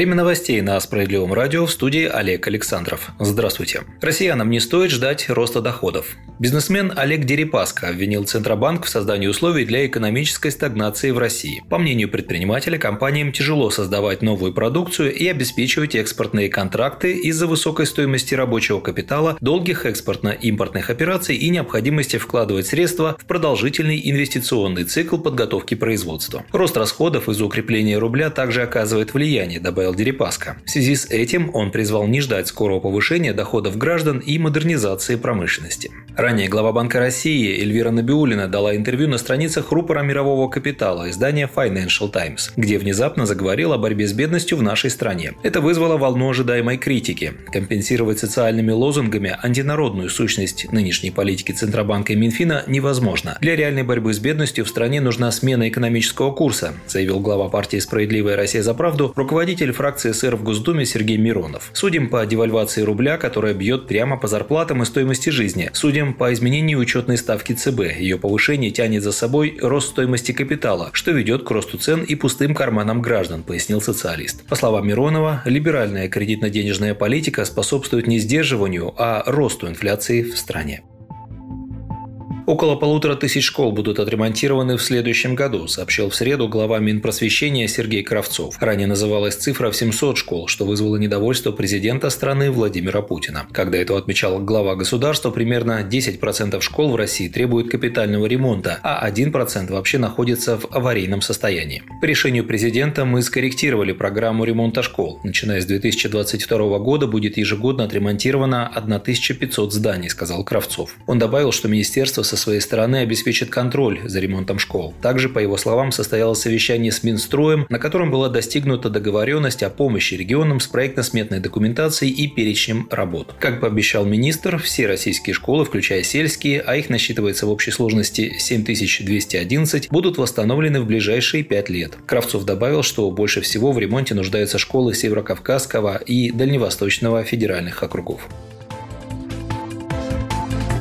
Время новостей на Справедливом радио в студии Олег Александров. Здравствуйте. Россиянам не стоит ждать роста доходов. Бизнесмен Олег Дерипаска обвинил Центробанк в создании условий для экономической стагнации в России. По мнению предпринимателя, компаниям тяжело создавать новую продукцию и обеспечивать экспортные контракты из-за высокой стоимости рабочего капитала, долгих экспортно-импортных операций и необходимости вкладывать средства в продолжительный инвестиционный цикл подготовки производства. Рост расходов из-за укрепления рубля также оказывает влияние, добавил Дерипаска. В связи с этим он призвал не ждать скорого повышения доходов граждан и модернизации промышленности. Ранее глава Банка России Эльвира Набиулина дала интервью на страницах рупора мирового капитала издания Financial Times, где внезапно заговорила о борьбе с бедностью в нашей стране. Это вызвало волну ожидаемой критики. Компенсировать социальными лозунгами антинародную сущность нынешней политики Центробанка и Минфина невозможно. Для реальной борьбы с бедностью в стране нужна смена экономического курса, заявил глава партии «Справедливая Россия за правду», руководитель фракции СР в Госдуме Сергей Миронов. Судим по девальвации рубля, которая бьет прямо по зарплатам и стоимости жизни. Судим по изменению учетной ставки ЦБ. Ее повышение тянет за собой рост стоимости капитала, что ведет к росту цен и пустым карманам граждан, пояснил социалист. По словам Миронова, либеральная кредитно-денежная политика способствует не сдерживанию, а росту инфляции в стране. Около полутора тысяч школ будут отремонтированы в следующем году, сообщил в среду глава Минпросвещения Сергей Кравцов. Ранее называлась цифра в 700 школ, что вызвало недовольство президента страны Владимира Путина. Когда это отмечал глава государства, примерно 10% школ в России требуют капитального ремонта, а 1% вообще находится в аварийном состоянии. По решению президента мы скорректировали программу ремонта школ. Начиная с 2022 года будет ежегодно отремонтировано 1500 зданий, сказал Кравцов. Он добавил, что министерство со своей стороны обеспечит контроль за ремонтом школ. Также, по его словам, состоялось совещание с Минстроем, на котором была достигнута договоренность о помощи регионам с проектно-сметной документацией и перечнем работ. Как пообещал министр, все российские школы, включая сельские, а их насчитывается в общей сложности 7211, будут восстановлены в ближайшие пять лет. Кравцов добавил, что больше всего в ремонте нуждаются школы Северокавказского и Дальневосточного федеральных округов.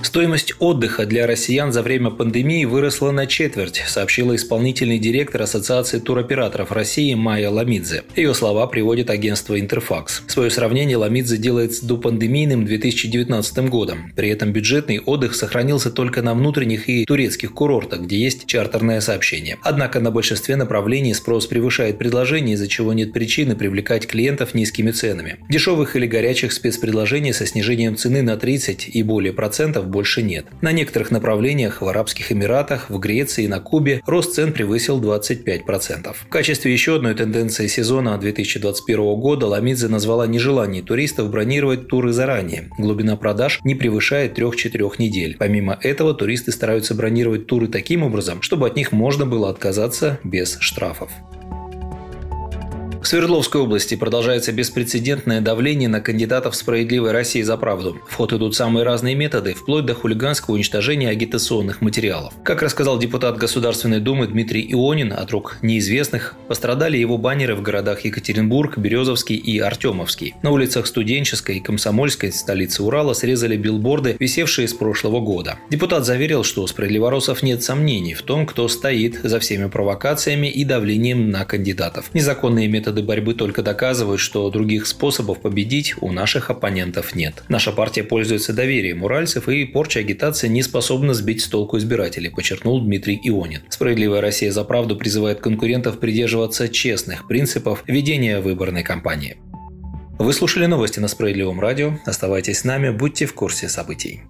Стоимость отдыха для россиян за время пандемии выросла на четверть, сообщила исполнительный директор Ассоциации туроператоров России Майя Ламидзе. Ее слова приводит агентство Интерфакс. Свое сравнение Ламидзе делает с допандемийным 2019 годом. При этом бюджетный отдых сохранился только на внутренних и турецких курортах, где есть чартерное сообщение. Однако на большинстве направлений спрос превышает предложение, из-за чего нет причины привлекать клиентов низкими ценами. Дешевых или горячих спецпредложений со снижением цены на 30 и более процентов больше нет. На некоторых направлениях в Арабских Эмиратах, в Греции и на Кубе рост цен превысил 25%. В качестве еще одной тенденции сезона 2021 года Ламидзе назвала нежелание туристов бронировать туры заранее. Глубина продаж не превышает 3-4 недель. Помимо этого, туристы стараются бронировать туры таким образом, чтобы от них можно было отказаться без штрафов. Свердловской области продолжается беспрецедентное давление на кандидатов «Справедливой России за правду». В ход идут самые разные методы, вплоть до хулиганского уничтожения агитационных материалов. Как рассказал депутат Государственной Думы Дмитрий Ионин, от рук неизвестных пострадали его баннеры в городах Екатеринбург, Березовский и Артемовский. На улицах Студенческой и Комсомольской столицы Урала срезали билборды, висевшие с прошлого года. Депутат заверил, что у справедливоросов нет сомнений в том, кто стоит за всеми провокациями и давлением на кандидатов. Незаконные методы методы борьбы только доказывают, что других способов победить у наших оппонентов нет. Наша партия пользуется доверием уральцев и порча агитации не способна сбить с толку избирателей, подчеркнул Дмитрий Ионин. Справедливая Россия за правду призывает конкурентов придерживаться честных принципов ведения выборной кампании. Вы слушали новости на Справедливом радио. Оставайтесь с нами, будьте в курсе событий.